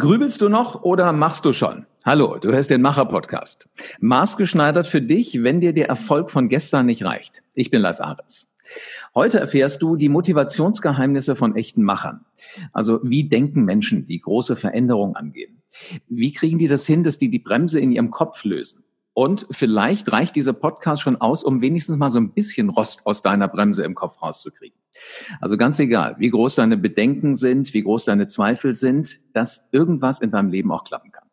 Grübelst du noch oder machst du schon? Hallo, du hörst den Macher-Podcast. Maßgeschneidert für dich, wenn dir der Erfolg von gestern nicht reicht. Ich bin Live Ahrens. Heute erfährst du die Motivationsgeheimnisse von echten Machern. Also wie denken Menschen, die große Veränderungen angehen? Wie kriegen die das hin, dass die die Bremse in ihrem Kopf lösen? Und vielleicht reicht dieser Podcast schon aus, um wenigstens mal so ein bisschen Rost aus deiner Bremse im Kopf rauszukriegen. Also ganz egal, wie groß deine Bedenken sind, wie groß deine Zweifel sind, dass irgendwas in deinem Leben auch klappen kann.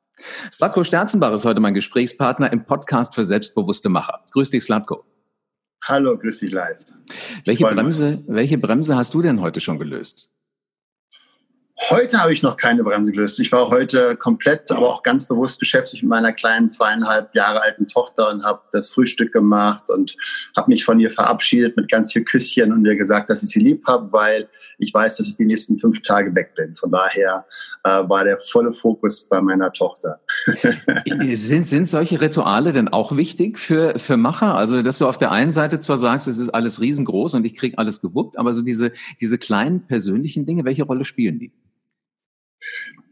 Slatko Sterzenbach ist heute mein Gesprächspartner im Podcast für selbstbewusste Macher. Grüß dich, Slatko. Hallo, grüß dich live. Welche Bremse, welche Bremse hast du denn heute schon gelöst? Heute habe ich noch keine Bremse gelöst. Ich war heute komplett, aber auch ganz bewusst beschäftigt mit meiner kleinen zweieinhalb Jahre alten Tochter und habe das Frühstück gemacht und habe mich von ihr verabschiedet mit ganz viel Küsschen und ihr gesagt, dass ich sie lieb habe, weil ich weiß, dass ich die nächsten fünf Tage weg bin. Von daher äh, war der volle Fokus bei meiner Tochter. sind, sind solche Rituale denn auch wichtig für, für Macher? Also, dass du auf der einen Seite zwar sagst, es ist alles riesengroß und ich krieg alles gewuppt, aber so diese, diese kleinen persönlichen Dinge, welche Rolle spielen die?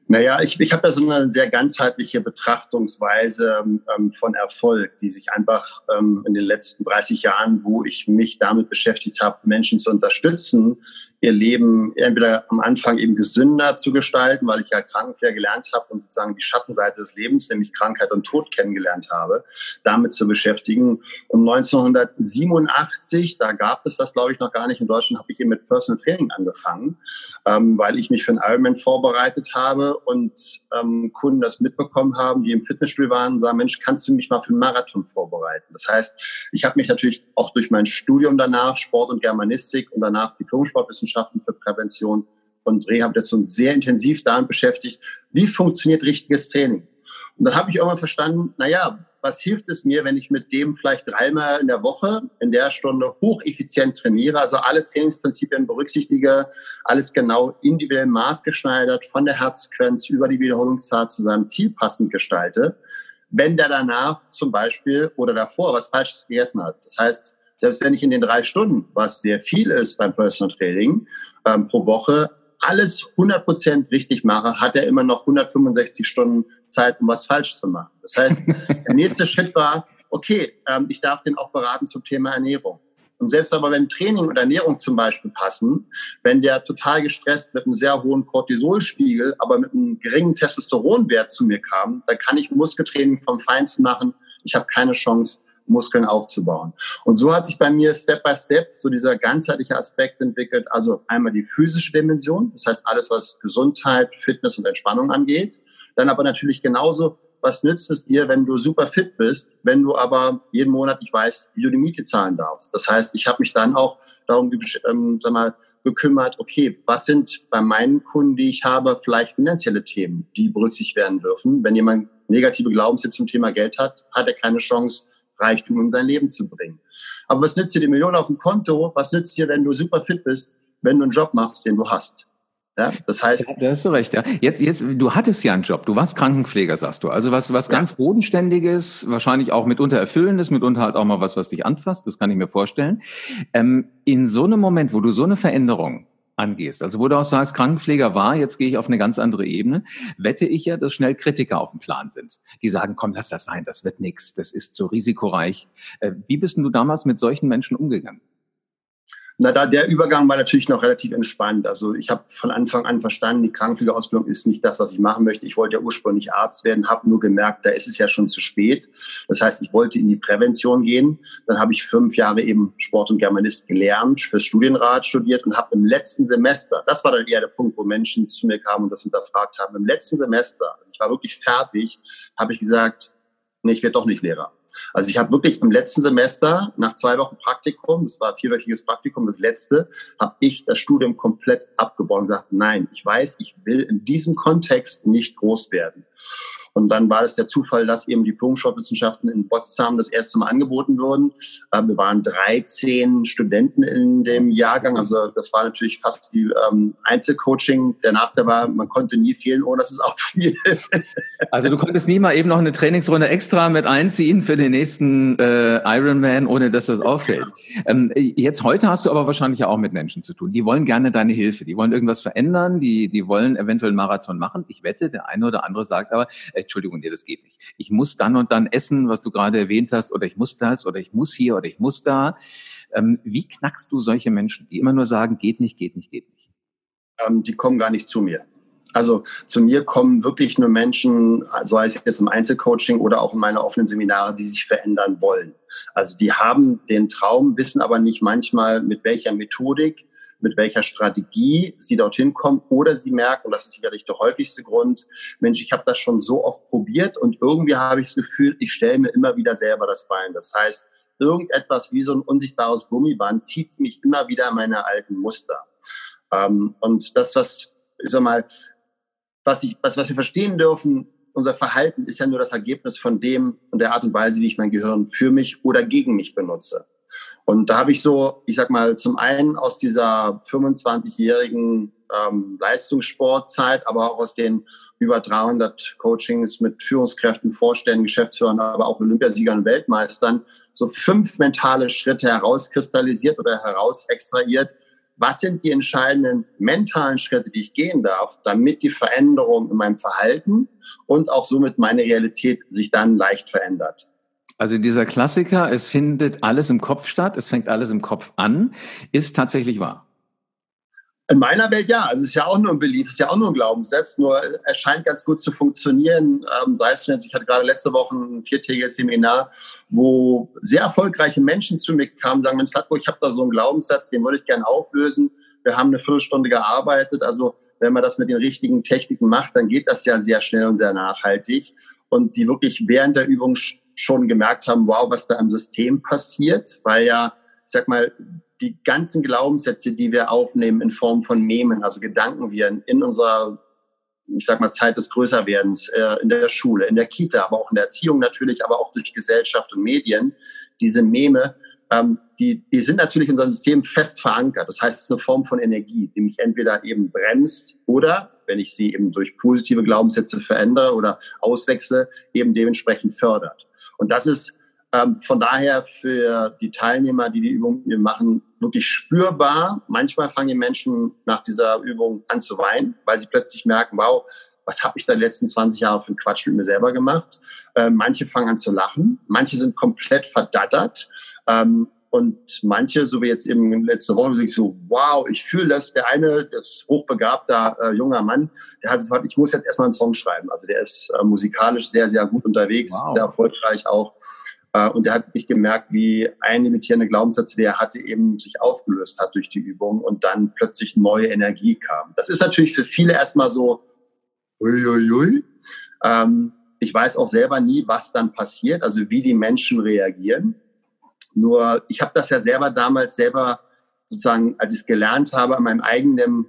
Naja, ich, ich habe da so eine sehr ganzheitliche Betrachtungsweise ähm, von Erfolg, die sich einfach ähm, in den letzten 30 Jahren, wo ich mich damit beschäftigt habe, Menschen zu unterstützen, ihr Leben entweder am Anfang eben gesünder zu gestalten, weil ich ja Krankenpfleger gelernt habe und sozusagen die Schattenseite des Lebens, nämlich Krankheit und Tod kennengelernt habe, damit zu beschäftigen. Und 1987, da gab es das, glaube ich, noch gar nicht in Deutschland, habe ich eben mit Personal Training angefangen, ähm, weil ich mich für einen Ironman vorbereitet habe und ähm, Kunden das mitbekommen haben, die im Fitnessstudio waren und sagen, Mensch, kannst du mich mal für einen Marathon vorbereiten? Das heißt, ich habe mich natürlich auch durch mein Studium danach, Sport und Germanistik und danach Diplom-Sportwissenschaft Wissenschaften für Prävention und Rehabilitation sehr intensiv damit beschäftigt, wie funktioniert richtiges Training. Und dann habe ich irgendwann verstanden, naja, was hilft es mir, wenn ich mit dem vielleicht dreimal in der Woche in der Stunde hocheffizient trainiere, also alle Trainingsprinzipien berücksichtige, alles genau individuell maßgeschneidert von der Herzfrequenz über die Wiederholungszahl zu seinem Ziel passend gestalte, wenn der danach zum Beispiel oder davor was Falsches gegessen hat. Das heißt, selbst wenn ich in den drei Stunden, was sehr viel ist beim Personal Training, ähm, pro Woche alles 100% richtig mache, hat er immer noch 165 Stunden Zeit, um was falsch zu machen. Das heißt, der nächste Schritt war, okay, ähm, ich darf den auch beraten zum Thema Ernährung. Und selbst aber wenn Training und Ernährung zum Beispiel passen, wenn der total gestresst mit einem sehr hohen Cortisolspiegel, aber mit einem geringen Testosteronwert zu mir kam, dann kann ich Muskeltraining vom Feinsten machen. Ich habe keine Chance, Muskeln aufzubauen. Und so hat sich bei mir Step by Step so dieser ganzheitliche Aspekt entwickelt. Also einmal die physische Dimension, das heißt alles, was Gesundheit, Fitness und Entspannung angeht. Dann aber natürlich genauso, was nützt es dir, wenn du super fit bist, wenn du aber jeden Monat nicht weißt, wie du die Miete zahlen darfst. Das heißt, ich habe mich dann auch darum ähm, sag mal, gekümmert, okay, was sind bei meinen Kunden, die ich habe, vielleicht finanzielle Themen, die berücksichtigt werden dürfen. Wenn jemand negative Glaubenssätze zum Thema Geld hat, hat er keine Chance, Reichtum in sein Leben zu bringen. Aber was nützt dir die Million auf dem Konto? Was nützt dir, wenn du super fit bist, wenn du einen Job machst, den du hast? Ja, das heißt. Da hast du recht, ja. Jetzt, jetzt, du hattest ja einen Job. Du warst Krankenpfleger, sagst du. Also was, was ganz Bodenständiges, wahrscheinlich auch mitunter Erfüllendes, mitunter halt auch mal was, was dich anfasst. Das kann ich mir vorstellen. Ähm, in so einem Moment, wo du so eine Veränderung angehst. Also wo du auch sagst, Krankenpfleger war, jetzt gehe ich auf eine ganz andere Ebene, wette ich ja, dass schnell Kritiker auf dem Plan sind. Die sagen, komm, lass das sein, das wird nichts, das ist so risikoreich. Äh, wie bist denn du damals mit solchen Menschen umgegangen? Na, da der Übergang war natürlich noch relativ entspannt. Also ich habe von Anfang an verstanden, die Krankenpflegeausbildung ist nicht das, was ich machen möchte. Ich wollte ja ursprünglich Arzt werden, habe nur gemerkt, da ist es ja schon zu spät. Das heißt, ich wollte in die Prävention gehen. Dann habe ich fünf Jahre eben Sport und Germanist gelernt, fürs Studienrat studiert und habe im letzten Semester, das war dann eher der Punkt, wo Menschen zu mir kamen und das hinterfragt haben, im letzten Semester, also ich war wirklich fertig, habe ich gesagt, nee, ich werde doch nicht Lehrer. Also ich habe wirklich im letzten Semester, nach zwei Wochen Praktikum, das war ein vierwöchiges Praktikum, das letzte, habe ich das Studium komplett abgebaut und gesagt, nein, ich weiß, ich will in diesem Kontext nicht groß werden. Und dann war es der Zufall, dass eben Diplom-Sportwissenschaften in Potsdam das erste Mal angeboten wurden. Äh, wir waren 13 Studenten in dem Jahrgang. Also das war natürlich fast die ähm, Einzelcoaching. Der Nachteil war, man konnte nie fehlen, ohne dass es auch viel. also du konntest nie mal eben noch eine Trainingsrunde extra mit einziehen für den nächsten äh, Ironman, ohne dass das auffällt. Ähm, jetzt heute hast du aber wahrscheinlich auch mit Menschen zu tun. Die wollen gerne deine Hilfe. Die wollen irgendwas verändern. Die, die wollen eventuell einen Marathon machen. Ich wette, der eine oder andere sagt aber, äh, Entschuldigung, nee, das geht nicht. Ich muss dann und dann essen, was du gerade erwähnt hast, oder ich muss das, oder ich muss hier, oder ich muss da. Ähm, wie knackst du solche Menschen, die immer nur sagen, geht nicht, geht nicht, geht nicht? Ähm, die kommen gar nicht zu mir. Also zu mir kommen wirklich nur Menschen, so heißt es jetzt im Einzelcoaching oder auch in meiner offenen Seminare, die sich verändern wollen. Also die haben den Traum, wissen aber nicht manchmal mit welcher Methodik, mit welcher Strategie sie dorthin kommen oder sie merken, und das ist sicherlich der häufigste Grund, Mensch, ich habe das schon so oft probiert und irgendwie habe ich das Gefühl, ich stelle mir immer wieder selber das Bein. Das heißt, irgendetwas wie so ein unsichtbares Gummiband zieht mich immer wieder in meine alten Muster. Ähm, und das, was, ich sag mal, was, ich, was, was wir verstehen dürfen, unser Verhalten ist ja nur das Ergebnis von dem und der Art und Weise, wie ich mein Gehirn für mich oder gegen mich benutze. Und da habe ich so, ich sag mal, zum einen aus dieser 25-jährigen ähm, Leistungssportzeit, aber auch aus den über 300 Coachings mit Führungskräften, Vorständen, Geschäftsführern, aber auch Olympiasiegern und Weltmeistern, so fünf mentale Schritte herauskristallisiert oder herausextrahiert. Was sind die entscheidenden mentalen Schritte, die ich gehen darf, damit die Veränderung in meinem Verhalten und auch somit meine Realität sich dann leicht verändert? Also dieser Klassiker, es findet alles im Kopf statt, es fängt alles im Kopf an, ist tatsächlich wahr. In meiner Welt ja. Also es ist ja auch nur ein Belief, es ist ja auch nur ein Glaubenssatz, nur er scheint ganz gut zu funktionieren. Ähm, sei es jetzt, ich hatte gerade letzte Woche ein viertägiges Seminar, wo sehr erfolgreiche Menschen zu mir kamen, sagen, Mensch, Slatko, ich habe da so einen Glaubenssatz, den würde ich gerne auflösen. Wir haben eine Viertelstunde gearbeitet. Also wenn man das mit den richtigen Techniken macht, dann geht das ja sehr schnell und sehr nachhaltig. Und die wirklich während der Übung schon gemerkt haben, wow, was da im System passiert, weil ja, ich sag mal, die ganzen Glaubenssätze, die wir aufnehmen in Form von Memen, also Gedanken wir in unserer, ich sag mal, Zeit des Größerwerdens, äh, in der Schule, in der Kita, aber auch in der Erziehung natürlich, aber auch durch Gesellschaft und Medien, diese Meme, ähm, die, die sind natürlich in unserem System fest verankert. Das heißt, es ist eine Form von Energie, die mich entweder eben bremst oder, wenn ich sie eben durch positive Glaubenssätze verändere oder auswechsle, eben dementsprechend fördert. Und das ist ähm, von daher für die Teilnehmer, die die Übung machen, wirklich spürbar. Manchmal fangen die Menschen nach dieser Übung an zu weinen, weil sie plötzlich merken, wow, was habe ich da die letzten 20 Jahre für einen Quatsch mit mir selber gemacht? Ähm, manche fangen an zu lachen, manche sind komplett verdattert. Ähm, und manche, so wie jetzt eben letzte Woche, sind so, wow, ich fühle das. Der eine, das hochbegabter äh, junger Mann, der hat gesagt, ich muss jetzt erstmal einen Song schreiben. Also der ist äh, musikalisch sehr, sehr gut unterwegs, wow. sehr erfolgreich auch. Äh, und der hat wirklich gemerkt, wie ein limitierender Glaubenssatz, der er hatte, eben sich aufgelöst hat durch die Übung und dann plötzlich neue Energie kam. Das ist natürlich für viele erstmal so, uiuiui. Ähm, ich weiß auch selber nie, was dann passiert, also wie die Menschen reagieren. Nur ich habe das ja selber damals selber sozusagen, als ich es gelernt habe, an meinem eigenen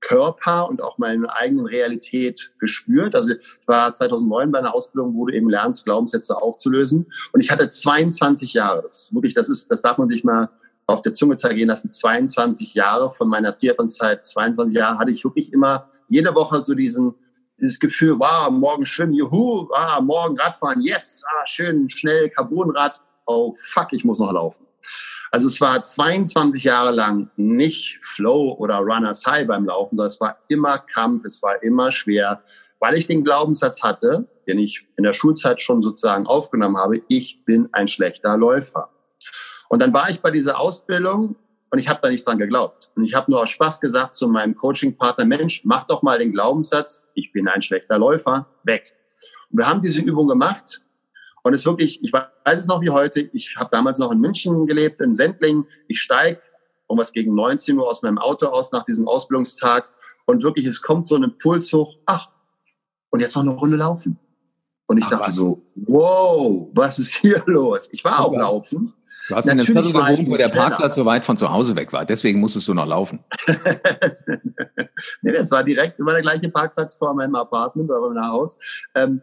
Körper und auch meine eigenen Realität gespürt. Also ich war 2009 bei einer Ausbildung, wo du eben lernst, Glaubenssätze aufzulösen. Und ich hatte 22 Jahre. Das wirklich, das ist, das darf man sich mal auf der Zunge zergehen lassen. 22 Jahre von meiner Triathlon-Zeit, 22 Jahre hatte ich wirklich immer jede Woche so diesen, dieses Gefühl, wow, morgen schwimmen, juhu, ah, morgen Radfahren, yes, ah, schön, schnell, Carbonrad, oh fuck, ich muss noch laufen. Also es war 22 Jahre lang nicht Flow oder Runners High beim Laufen, sondern es war immer Kampf, es war immer schwer, weil ich den Glaubenssatz hatte, den ich in der Schulzeit schon sozusagen aufgenommen habe, ich bin ein schlechter Läufer. Und dann war ich bei dieser Ausbildung und ich habe da nicht dran geglaubt. Und ich habe nur aus Spaß gesagt zu meinem Coaching-Partner, Mensch, mach doch mal den Glaubenssatz, ich bin ein schlechter Läufer, weg. Und wir haben diese Übung gemacht und es wirklich, ich weiß es noch wie heute, ich habe damals noch in München gelebt, in Sendling. Ich steige um was gegen 19 Uhr aus meinem Auto aus nach diesem Ausbildungstag und wirklich, es kommt so ein Impuls hoch, ach, und jetzt noch eine Runde laufen. Und ich ach, dachte was? so, wow, was ist hier los? Ich war auch laufen. Du hast Natürlich in einem Viertel gewohnt, wo der Parkplatz so weit von zu Hause weg war. Deswegen musstest du noch laufen. nee, das war direkt immer der gleiche Parkplatz vor meinem Apartment, bei meinem Haus. Ähm,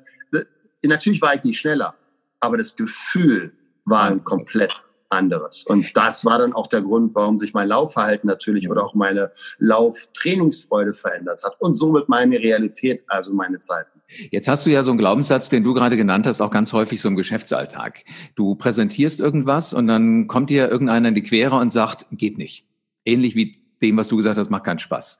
natürlich war ich nicht schneller, aber das Gefühl war ein komplett anderes. Und das war dann auch der Grund, warum sich mein Laufverhalten natürlich oder auch meine Lauftrainingsfreude verändert hat und somit meine Realität, also meine Zeiten. Jetzt hast du ja so einen Glaubenssatz, den du gerade genannt hast, auch ganz häufig so im Geschäftsalltag. Du präsentierst irgendwas und dann kommt dir irgendeiner in die Quere und sagt, geht nicht. Ähnlich wie dem, was du gesagt hast, macht keinen Spaß.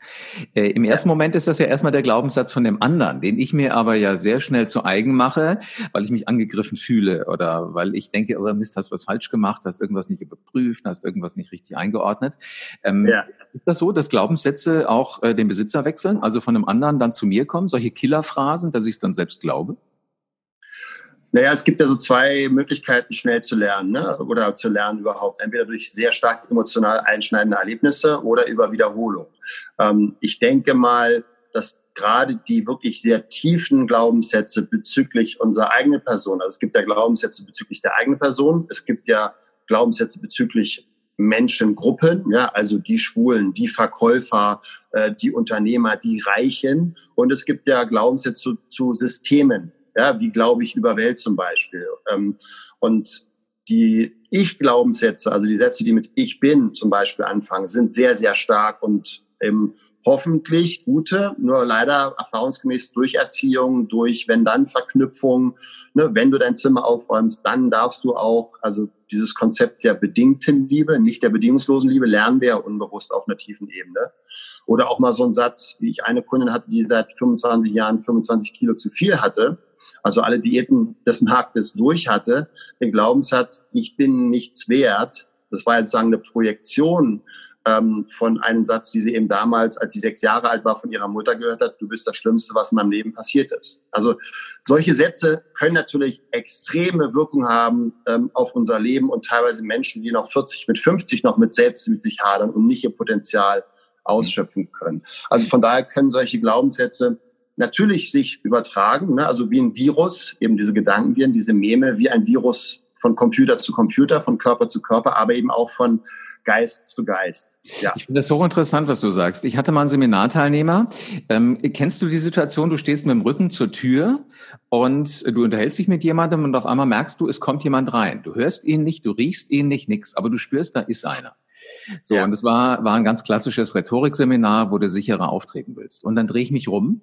Äh, Im ersten Moment ist das ja erstmal der Glaubenssatz von dem anderen, den ich mir aber ja sehr schnell zu eigen mache, weil ich mich angegriffen fühle oder weil ich denke, oh Mist, hast was falsch gemacht, hast irgendwas nicht überprüft, hast irgendwas nicht richtig eingeordnet. Ähm, ja. Ist das so, dass Glaubenssätze auch äh, den Besitzer wechseln, also von einem anderen dann zu mir kommen, solche Killerphrasen, dass ich es dann selbst glaube? Naja, es gibt ja so zwei Möglichkeiten, schnell zu lernen ne? oder zu lernen überhaupt. Entweder durch sehr stark emotional einschneidende Erlebnisse oder über Wiederholung. Ähm, ich denke mal, dass gerade die wirklich sehr tiefen Glaubenssätze bezüglich unserer eigenen Person, also es gibt ja Glaubenssätze bezüglich der eigenen Person, es gibt ja Glaubenssätze bezüglich Menschengruppen, ja, also die Schwulen, die Verkäufer, äh, die Unternehmer, die Reichen. Und es gibt ja Glaubenssätze zu, zu Systemen, ja, wie glaube ich über Welt zum Beispiel. Ähm, und die Ich-Glaubenssätze, also die Sätze, die mit Ich bin zum Beispiel anfangen, sind sehr, sehr stark und ähm, hoffentlich gute, nur leider erfahrungsgemäß durch Erziehung, durch Wenn-Dann-Verknüpfung. Ne, wenn du dein Zimmer aufräumst, dann darfst du auch, also dieses Konzept der bedingten Liebe, nicht der bedingungslosen Liebe, lernen wir ja unbewusst auf einer tiefen Ebene. Oder auch mal so ein Satz, wie ich eine Kundin hatte, die seit 25 Jahren 25 Kilo zu viel hatte also alle Diäten des Marktes durch hatte, den Glaubenssatz, ich bin nichts wert. Das war jetzt sagen eine Projektion ähm, von einem Satz, die sie eben damals, als sie sechs Jahre alt war, von ihrer Mutter gehört hat, du bist das Schlimmste, was in meinem Leben passiert ist. Also solche Sätze können natürlich extreme Wirkung haben ähm, auf unser Leben und teilweise Menschen, die noch 40, mit 50 noch mit selbst mit sich hadern und nicht ihr Potenzial ausschöpfen können. Also von daher können solche Glaubenssätze natürlich sich übertragen, ne? also wie ein Virus, eben diese Gedankenviren, diese Meme, wie ein Virus von Computer zu Computer, von Körper zu Körper, aber eben auch von Geist zu Geist. Ja. Ich finde das hochinteressant, was du sagst. Ich hatte mal einen Seminarteilnehmer. Ähm, kennst du die Situation, du stehst mit dem Rücken zur Tür und du unterhältst dich mit jemandem und auf einmal merkst du, es kommt jemand rein. Du hörst ihn nicht, du riechst ihn nicht, nix, aber du spürst, da ist einer. So, ja. und es war, war ein ganz klassisches Rhetorikseminar, wo du sicherer auftreten willst. Und dann drehe ich mich rum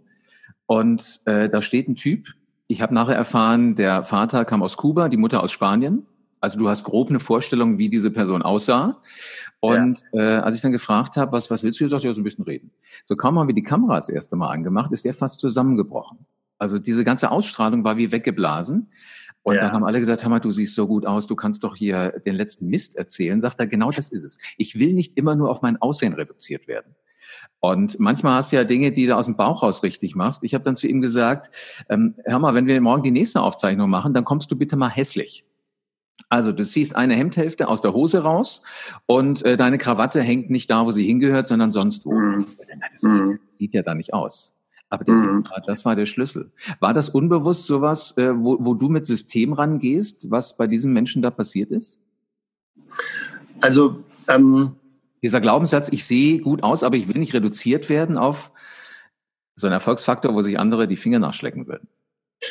und äh, da steht ein Typ. Ich habe nachher erfahren, der Vater kam aus Kuba, die Mutter aus Spanien. Also du hast grob eine Vorstellung, wie diese Person aussah. Und ja. äh, als ich dann gefragt habe, was, was willst du, sagt er, ja, so ein bisschen reden. So kaum haben wir die Kamera das erste Mal angemacht, ist der fast zusammengebrochen. Also diese ganze Ausstrahlung war wie weggeblasen. Und ja. dann haben alle gesagt, Hammer, du siehst so gut aus, du kannst doch hier den letzten Mist erzählen. Sagt er, genau das ist es. Ich will nicht immer nur auf mein Aussehen reduziert werden. Und manchmal hast du ja Dinge, die du aus dem Bauch raus richtig machst. Ich habe dann zu ihm gesagt, ähm, hör mal, wenn wir morgen die nächste Aufzeichnung machen, dann kommst du bitte mal hässlich. Also du ziehst eine Hemdhälfte aus der Hose raus und äh, deine Krawatte hängt nicht da, wo sie hingehört, sondern sonst wo. Mhm. Das, mhm. sieht ja da nicht aus. Aber der, mhm. das war der Schlüssel. War das unbewusst sowas, äh, wo, wo du mit System rangehst, was bei diesem Menschen da passiert ist? Also ähm, dieser Glaubenssatz, ich sehe gut aus, aber ich will nicht reduziert werden auf so einen Erfolgsfaktor, wo sich andere die Finger nachschlecken würden.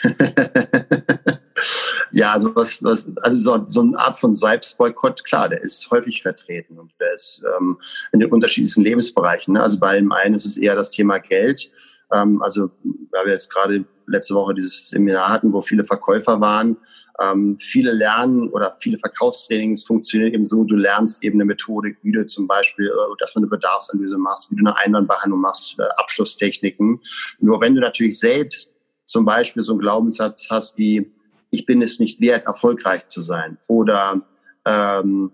ja, also was, was also so, so eine Art von Selbstboykott, klar, der ist häufig vertreten und der ist ähm, in den unterschiedlichsten Lebensbereichen. Ne? Also bei dem einen ist es eher das Thema Geld. Ähm, also weil wir jetzt gerade letzte Woche dieses Seminar hatten, wo viele Verkäufer waren, ähm, viele lernen oder viele Verkaufstrainings funktionieren eben so, du lernst eben eine Methodik, wie du zum Beispiel, äh, dass du eine Bedarfsanalyse machst, wie du eine Einwandbehandlung machst, äh, Abschlusstechniken. Nur wenn du natürlich selbst zum Beispiel so einen Glaubenssatz hast wie, ich bin es nicht wert, erfolgreich zu sein oder ähm,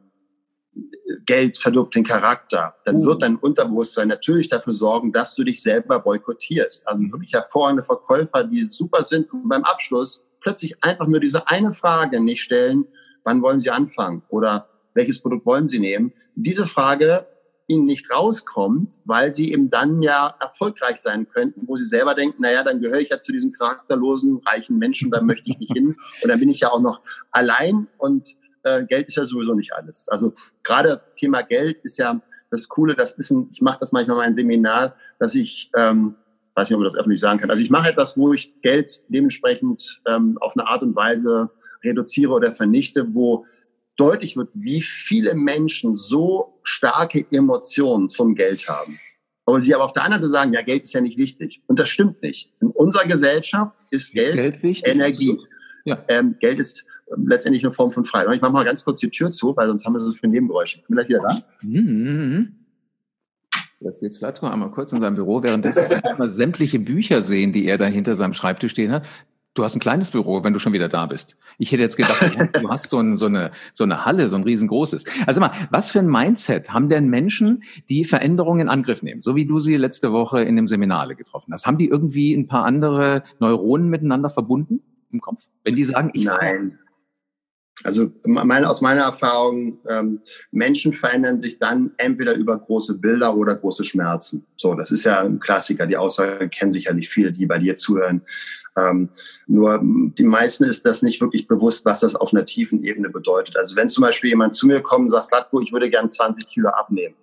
Geld verdirbt den Charakter, dann uh. wird dein Unterbewusstsein natürlich dafür sorgen, dass du dich selber boykottierst. Also mhm. wirklich hervorragende Verkäufer, die super sind und beim Abschluss plötzlich einfach nur diese eine Frage nicht stellen, wann wollen Sie anfangen oder welches Produkt wollen Sie nehmen? Diese Frage ihnen nicht rauskommt, weil sie eben dann ja erfolgreich sein könnten, wo sie selber denken, naja, dann gehöre ich ja zu diesem charakterlosen, reichen Menschen, da möchte ich nicht hin. Und dann bin ich ja auch noch allein und äh, Geld ist ja sowieso nicht alles. Also gerade Thema Geld ist ja das Coole, das ist ein, ich mache das manchmal in meinem Seminar, dass ich ähm, weiß nicht, ob man das öffentlich sagen kann. Also ich mache etwas, wo ich Geld dementsprechend ähm, auf eine Art und Weise reduziere oder vernichte, wo deutlich wird, wie viele Menschen so starke Emotionen zum Geld haben. Aber sie aber auf der anderen Seite sagen, ja, Geld ist ja nicht wichtig. Und das stimmt nicht. In unserer Gesellschaft ist Geld, Geld wichtig, Energie. Ja. Ähm, Geld ist ähm, letztendlich eine Form von Freiheit. Ich mache mal ganz kurz die Tür zu, weil sonst haben wir so viele Nebengeräusche. Ich bin gleich wieder da. Mhm. Jetzt geht Slatko einmal kurz in seinem Büro, währenddessen wir sämtliche Bücher sehen, die er da hinter seinem Schreibtisch stehen hat. Du hast ein kleines Büro, wenn du schon wieder da bist. Ich hätte jetzt gedacht, du hast so, ein, so, eine, so eine Halle, so ein riesengroßes. Also mal, was für ein Mindset haben denn Menschen, die Veränderungen in Angriff nehmen, so wie du sie letzte Woche in dem Seminare getroffen hast? Haben die irgendwie ein paar andere Neuronen miteinander verbunden im Kopf? Wenn die sagen, ich Nein. Also meine, aus meiner Erfahrung, ähm, Menschen verändern sich dann entweder über große Bilder oder große Schmerzen. So, das ist ja ein Klassiker. Die Aussage kennen sicherlich viele, die bei dir zuhören. Ähm, nur die meisten ist das nicht wirklich bewusst, was das auf einer tiefen Ebene bedeutet. Also wenn zum Beispiel jemand zu mir kommt und sagt, Slatko, ich würde gern 20 Kilo abnehmen,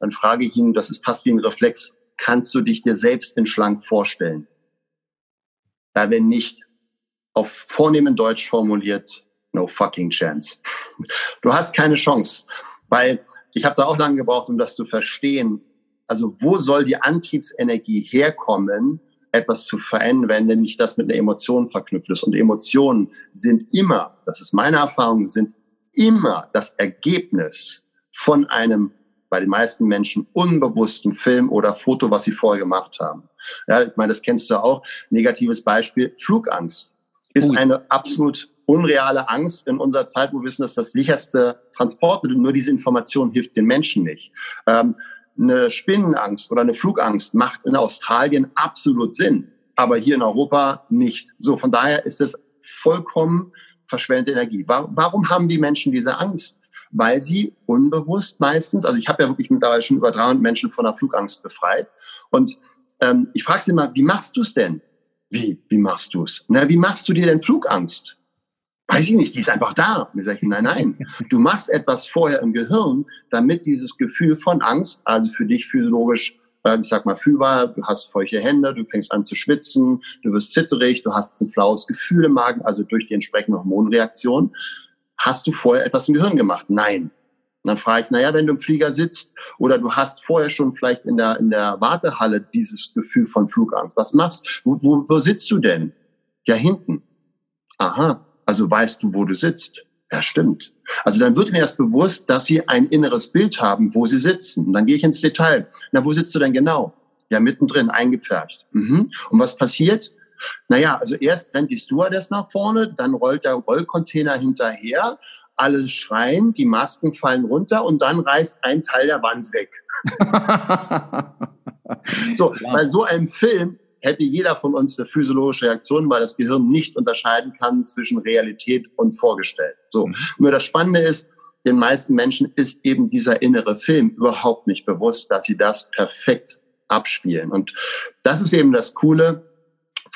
dann frage ich ihn, das ist fast wie ein Reflex, kannst du dich dir selbst in schlank vorstellen? Da wenn nicht, auf vornehmen Deutsch formuliert, no fucking chance. Du hast keine Chance, weil ich habe da auch lange gebraucht, um das zu verstehen. Also wo soll die Antriebsenergie herkommen, etwas zu verändern, wenn nicht das mit einer Emotion verknüpft ist? Und Emotionen sind immer, das ist meine Erfahrung, sind immer das Ergebnis von einem bei den meisten Menschen unbewussten Film oder Foto, was sie vorher gemacht haben. Ja, ich meine, das kennst du auch. Negatives Beispiel, Flugangst ist eine absolut unreale Angst in unserer Zeit, wo wir wissen, dass das sicherste Transportmittel, nur diese Information hilft den Menschen nicht. Ähm, eine Spinnenangst oder eine Flugangst macht in Australien absolut Sinn, aber hier in Europa nicht. So, von daher ist es vollkommen verschwendete Energie. Warum haben die Menschen diese Angst? Weil sie unbewusst meistens, also ich habe ja wirklich mittlerweile schon über 300 Menschen von der Flugangst befreit und ähm, ich frage sie mal, wie machst du es denn? Wie, wie machst du es? Na, wie machst du dir denn Flugangst? Weiß ich nicht, die ist einfach da. Und ich sage, nein, nein, du machst etwas vorher im Gehirn, damit dieses Gefühl von Angst, also für dich physiologisch, äh, ich sag mal, fühlbar, du hast feuchte Hände, du fängst an zu schwitzen, du wirst zitterig, du hast ein flaues Gefühl im Magen, also durch die entsprechende Hormonreaktion. Hast du vorher etwas im Gehirn gemacht? Nein. Und dann frage ich, naja, wenn du im Flieger sitzt oder du hast vorher schon vielleicht in der, in der Wartehalle dieses Gefühl von Flugangst, was machst? Wo, wo, wo sitzt du denn? Ja, hinten. Aha, also weißt du, wo du sitzt. Ja, stimmt. Also dann wird mir erst bewusst, dass sie ein inneres Bild haben, wo sie sitzen. Und dann gehe ich ins Detail. Na, wo sitzt du denn genau? Ja, mittendrin, eingepfercht. Mhm. Und was passiert? Naja, also erst rennt die Stewardess nach vorne, dann rollt der Rollcontainer hinterher, alle schreien, die Masken fallen runter und dann reißt ein Teil der Wand weg. so, bei so einem Film hätte jeder von uns eine physiologische Reaktion, weil das Gehirn nicht unterscheiden kann zwischen Realität und vorgestellt. So. Mhm. Nur das Spannende ist, den meisten Menschen ist eben dieser innere Film überhaupt nicht bewusst, dass sie das perfekt abspielen. Und das ist eben das Coole,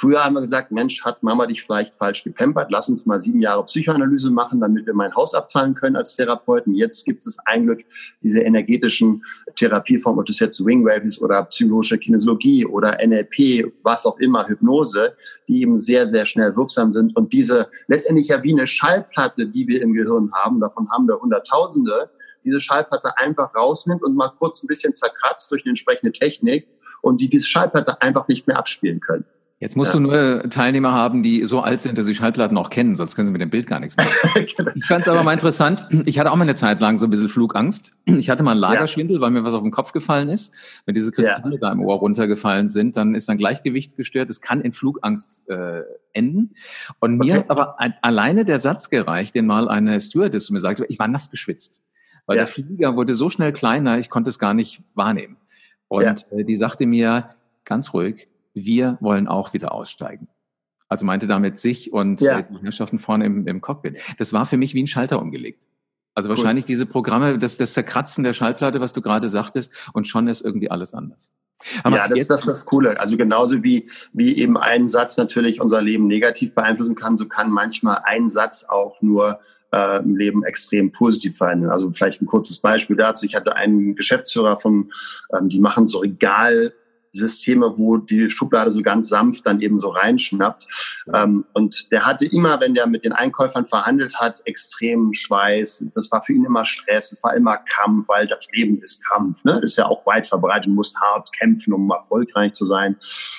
Früher haben wir gesagt, Mensch, hat Mama dich vielleicht falsch gepempert? Lass uns mal sieben Jahre Psychoanalyse machen, damit wir mein Haus abzahlen können als Therapeuten. Jetzt gibt es ein Glück diese energetischen Therapieformen, ob das jetzt Wingwave ist oder psychologische Kinesiologie oder NLP, was auch immer, Hypnose, die eben sehr, sehr schnell wirksam sind. Und diese letztendlich ja wie eine Schallplatte, die wir im Gehirn haben, davon haben wir Hunderttausende, diese Schallplatte einfach rausnimmt und mal kurz ein bisschen zerkratzt durch eine entsprechende Technik und die diese Schallplatte einfach nicht mehr abspielen können. Jetzt musst ja. du nur Teilnehmer haben, die so alt sind, dass sie Schallplatten auch kennen, sonst können sie mit dem Bild gar nichts machen. Genau. Ich fand es aber mal interessant. Ich hatte auch mal eine Zeit lang so ein bisschen Flugangst. Ich hatte mal einen Lagerschwindel, ja. weil mir was auf den Kopf gefallen ist. Wenn diese Kristalle ja. da im Ohr runtergefallen sind, dann ist dann Gleichgewicht gestört. Es kann in Flugangst äh, enden. Und mir okay. hat aber ein, alleine der Satz gereicht, den mal eine Stewardess mir sagte, ich war nass geschwitzt. Weil der Flieger wurde so schnell kleiner, ich konnte es gar nicht wahrnehmen. Und äh, die sagte mir ganz ruhig, wir wollen auch wieder aussteigen. Also meinte damit sich und ja. die Herrschaften vorne im, im Cockpit. Das war für mich wie ein Schalter umgelegt. Also wahrscheinlich cool. diese Programme, das, das Zerkratzen der Schallplatte, was du gerade sagtest, und schon ist irgendwie alles anders. Aber ja, das, ist das das Coole. Also genauso wie, wie eben ein Satz natürlich unser Leben negativ beeinflussen kann, so kann manchmal ein Satz auch nur äh, im Leben extrem positiv verändern. Also vielleicht ein kurzes Beispiel dazu. Ich hatte einen Geschäftsführer von, ähm, die machen so Regal Systeme, wo die Schublade so ganz sanft dann eben so reinschnappt. Ähm, und der hatte immer, wenn der mit den Einkäufern verhandelt hat, extremen Schweiß. Das war für ihn immer Stress, es war immer Kampf, weil das Leben ist Kampf. Ne? Ist ja auch weit verbreitet, du musst hart kämpfen, um erfolgreich zu sein.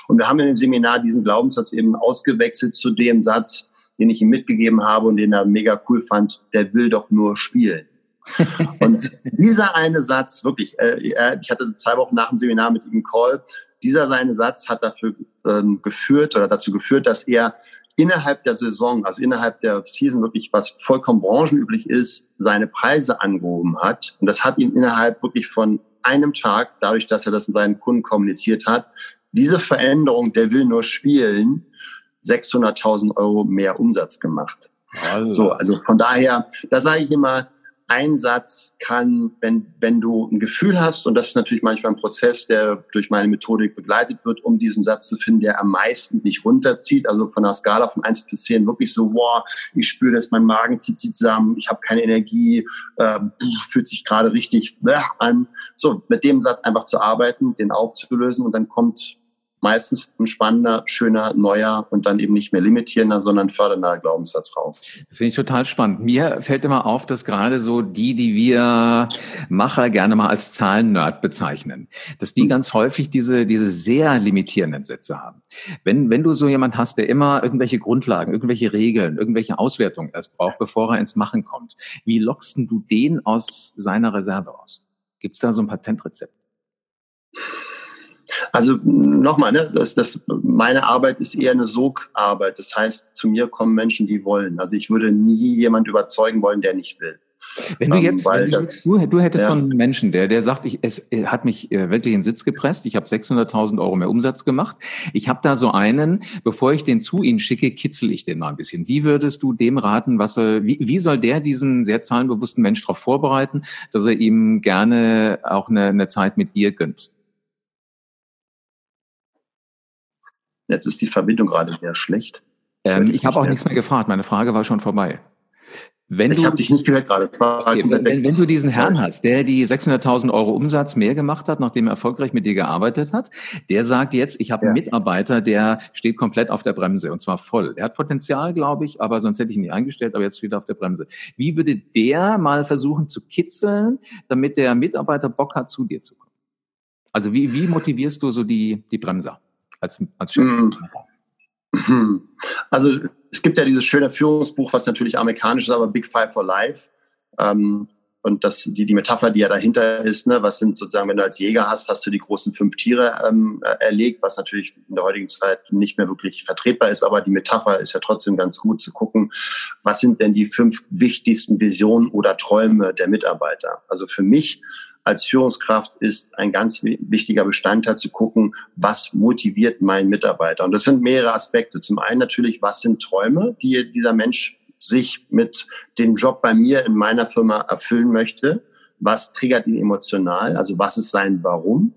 Und wir haben in dem Seminar diesen Glaubenssatz eben ausgewechselt zu dem Satz, den ich ihm mitgegeben habe und den er mega cool fand, der will doch nur spielen. und dieser eine Satz, wirklich, äh, ich hatte zwei Wochen nach dem Seminar mit ihm einen Call, dieser seine Satz hat dafür ähm, geführt oder dazu geführt, dass er innerhalb der Saison, also innerhalb der Season wirklich, was vollkommen branchenüblich ist, seine Preise angehoben hat. Und das hat ihn innerhalb wirklich von einem Tag, dadurch, dass er das in seinen Kunden kommuniziert hat, diese Veränderung, der will nur spielen, 600.000 Euro mehr Umsatz gemacht. Also. So, also von daher, da sage ich immer, ein Satz kann, wenn, wenn du ein Gefühl hast, und das ist natürlich manchmal ein Prozess, der durch meine Methodik begleitet wird, um diesen Satz zu finden, der am meisten dich runterzieht, also von einer Skala von eins bis zehn wirklich so, wow, ich spüre, dass mein Magen zieht sich zusammen, ich habe keine Energie, äh, fühlt sich gerade richtig äh, an. So, mit dem Satz einfach zu arbeiten, den aufzulösen und dann kommt meistens ein spannender, schöner, neuer und dann eben nicht mehr limitierender, sondern fördernder Glaubenssatz raus. Das finde ich total spannend. Mir fällt immer auf, dass gerade so die, die wir Macher gerne mal als Zahlen-Nerd bezeichnen, dass die mhm. ganz häufig diese, diese sehr limitierenden Sätze haben. Wenn, wenn du so jemand hast, der immer irgendwelche Grundlagen, irgendwelche Regeln, irgendwelche Auswertungen erst braucht, bevor er ins Machen kommt, wie lockst du den aus seiner Reserve aus? Gibt es da so ein Patentrezept? Also nochmal, ne, das, das, meine Arbeit ist eher eine Sogarbeit. Das heißt, zu mir kommen Menschen, die wollen. Also ich würde nie jemand überzeugen wollen, der nicht will. Wenn du ähm, jetzt, wenn du, das, du, du, hättest ja. so einen Menschen, der, der sagt, ich, es hat mich äh, wirklich in den Sitz gepresst, ich habe 600.000 Euro mehr Umsatz gemacht, ich habe da so einen, bevor ich den zu Ihnen schicke, kitzel ich den mal ein bisschen. Wie würdest du dem raten, was soll, wie, wie soll der diesen sehr zahlenbewussten Mensch darauf vorbereiten, dass er ihm gerne auch eine, eine Zeit mit dir gönnt? Jetzt ist die Verbindung gerade sehr schlecht. Ähm, ich habe auch nichts mehr gefragt. Meine Frage war schon vorbei. Wenn ich habe dich nicht gehört gerade. Okay, wenn, wenn, du diesen Herrn hast, der die 600.000 Euro Umsatz mehr gemacht hat, nachdem er erfolgreich mit dir gearbeitet hat, der sagt jetzt, ich habe einen Mitarbeiter, der steht komplett auf der Bremse und zwar voll. Der hat Potenzial, glaube ich, aber sonst hätte ich ihn nicht eingestellt, aber jetzt steht er auf der Bremse. Wie würde der mal versuchen zu kitzeln, damit der Mitarbeiter Bock hat, zu dir zu kommen? Also wie, wie motivierst du so die, die Bremser? Als, als Chef? Mhm. Also es gibt ja dieses schöne Führungsbuch, was natürlich amerikanisch ist, aber Big Five for Life. Ähm, und das, die, die Metapher, die ja dahinter ist, ne, was sind sozusagen, wenn du als Jäger hast, hast du die großen fünf Tiere ähm, äh, erlegt, was natürlich in der heutigen Zeit nicht mehr wirklich vertretbar ist, aber die Metapher ist ja trotzdem ganz gut zu gucken, was sind denn die fünf wichtigsten Visionen oder Träume der Mitarbeiter? Also für mich als Führungskraft ist ein ganz wichtiger Bestandteil zu gucken, was motiviert meinen Mitarbeiter. Und das sind mehrere Aspekte. Zum einen natürlich, was sind Träume, die dieser Mensch sich mit dem Job bei mir in meiner Firma erfüllen möchte. Was triggert ihn emotional? Also was ist sein Warum?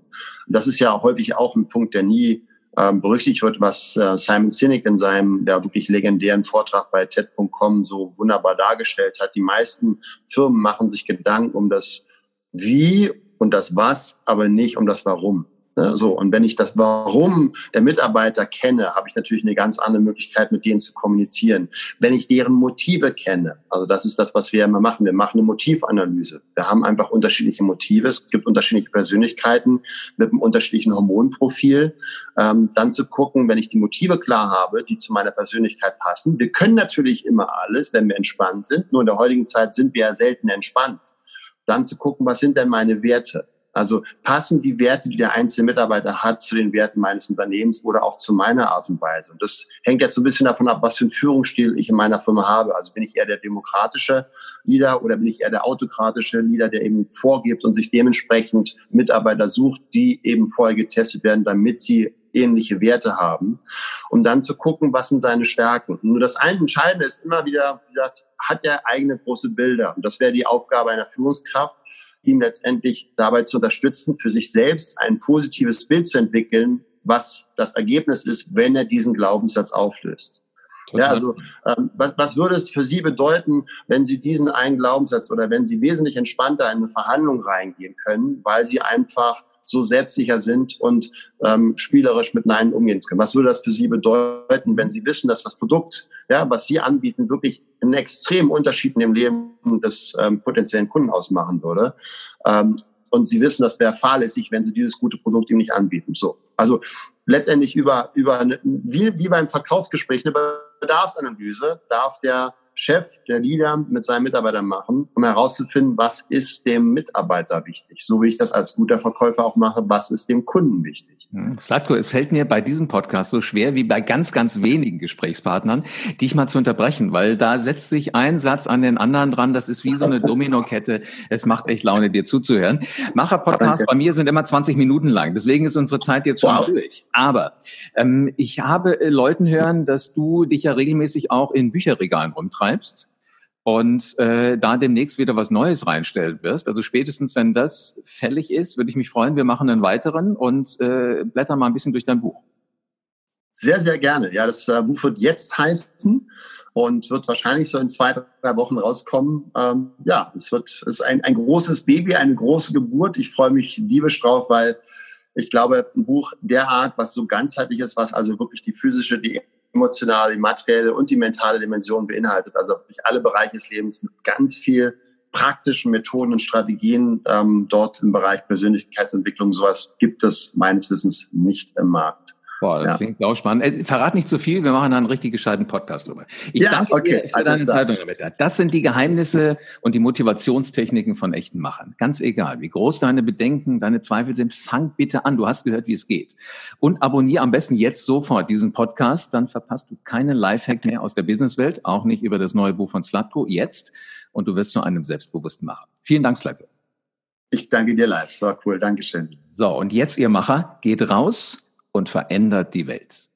Und das ist ja häufig auch ein Punkt, der nie ähm, berücksichtigt wird, was äh, Simon Sinek in seinem ja wirklich legendären Vortrag bei TED.com so wunderbar dargestellt hat. Die meisten Firmen machen sich Gedanken um das wie und das Was, aber nicht um das Warum. Ne? So, und wenn ich das Warum der Mitarbeiter kenne, habe ich natürlich eine ganz andere Möglichkeit, mit denen zu kommunizieren. Wenn ich deren Motive kenne, also das ist das, was wir immer machen. Wir machen eine Motivanalyse. Wir haben einfach unterschiedliche Motive. Es gibt unterschiedliche Persönlichkeiten mit einem unterschiedlichen Hormonprofil. Ähm, dann zu gucken, wenn ich die Motive klar habe, die zu meiner Persönlichkeit passen. Wir können natürlich immer alles, wenn wir entspannt sind. Nur in der heutigen Zeit sind wir ja selten entspannt dann zu gucken, was sind denn meine Werte? Also passen die Werte, die der einzelne Mitarbeiter hat, zu den Werten meines Unternehmens oder auch zu meiner Art und Weise. Und das hängt jetzt so ein bisschen davon ab, was für einen Führungsstil ich in meiner Firma habe. Also bin ich eher der demokratische Leader oder bin ich eher der autokratische Leader, der eben vorgibt und sich dementsprechend Mitarbeiter sucht, die eben vorher getestet werden, damit sie ähnliche Werte haben, um dann zu gucken, was sind seine Stärken. Nur das Entscheidende ist immer wieder, wie gesagt, hat er eigene große Bilder. Und das wäre die Aufgabe einer Führungskraft, ihm letztendlich dabei zu unterstützen, für sich selbst ein positives Bild zu entwickeln, was das Ergebnis ist, wenn er diesen Glaubenssatz auflöst. Total. Ja, also ähm, was, was würde es für Sie bedeuten, wenn Sie diesen einen Glaubenssatz oder wenn Sie wesentlich entspannter in eine Verhandlung reingehen können, weil Sie einfach so selbstsicher sind und ähm, spielerisch mit Nein umgehen können. Was würde das für Sie bedeuten, wenn Sie wissen, dass das Produkt, ja, was Sie anbieten, wirklich einen extremen Unterschied in dem Leben des ähm, potenziellen Kunden ausmachen würde? Ähm, und Sie wissen, das wäre fahrlässig, wenn Sie dieses gute Produkt ihm nicht anbieten. So, also letztendlich über über eine, wie, wie beim Verkaufsgespräch eine Bedarfsanalyse darf der Chef, der Leader mit seinen Mitarbeitern machen, um herauszufinden, was ist dem Mitarbeiter wichtig. So wie ich das als guter Verkäufer auch mache, was ist dem Kunden wichtig. Hm, Slatko, es fällt mir bei diesem Podcast so schwer wie bei ganz, ganz wenigen Gesprächspartnern, dich mal zu unterbrechen, weil da setzt sich ein Satz an den anderen dran. Das ist wie so eine Dominokette. Es macht echt Laune, dir zuzuhören. Macher-Podcasts bei mir sind immer 20 Minuten lang. Deswegen ist unsere Zeit jetzt schon wow. durch. Aber ähm, ich habe äh, Leuten hören, dass du dich ja regelmäßig auch in Bücherregalen rumtreibst schreibst und äh, da demnächst wieder was Neues reinstellen wirst. Also spätestens, wenn das fällig ist, würde ich mich freuen. Wir machen einen weiteren und äh, blättern mal ein bisschen durch dein Buch. Sehr, sehr gerne. Ja, das äh, Buch wird jetzt heißen und wird wahrscheinlich so in zwei, drei Wochen rauskommen. Ähm, ja, es wird es ist ein, ein großes Baby, eine große Geburt. Ich freue mich diebisch drauf, weil ich glaube, ein Buch der Art, was so ganzheitlich ist, was also wirklich die physische, die emotionale, die materielle und die mentale Dimension beinhaltet. Also wirklich alle Bereiche des Lebens mit ganz viel praktischen Methoden und Strategien ähm, dort im Bereich Persönlichkeitsentwicklung. Sowas gibt es meines Wissens nicht im Markt. Boah, das ja. klingt auch spannend. Äh, verrat nicht zu viel, wir machen da einen richtig gescheiten Podcast drüber. Ich ja, danke okay, dir für deine Zeit, Das sind die Geheimnisse und die Motivationstechniken von echten Machern. Ganz egal, wie groß deine Bedenken, deine Zweifel sind, fang bitte an. Du hast gehört, wie es geht. Und abonniere am besten jetzt sofort diesen Podcast, dann verpasst du keinen Lifehack mehr aus der Businesswelt, auch nicht über das neue Buch von Slatko, jetzt. Und du wirst zu einem selbstbewussten Macher. Vielen Dank, Slatko. Ich danke dir, Live. Es war cool. Dankeschön. So, und jetzt, ihr Macher, geht raus und verändert die Welt.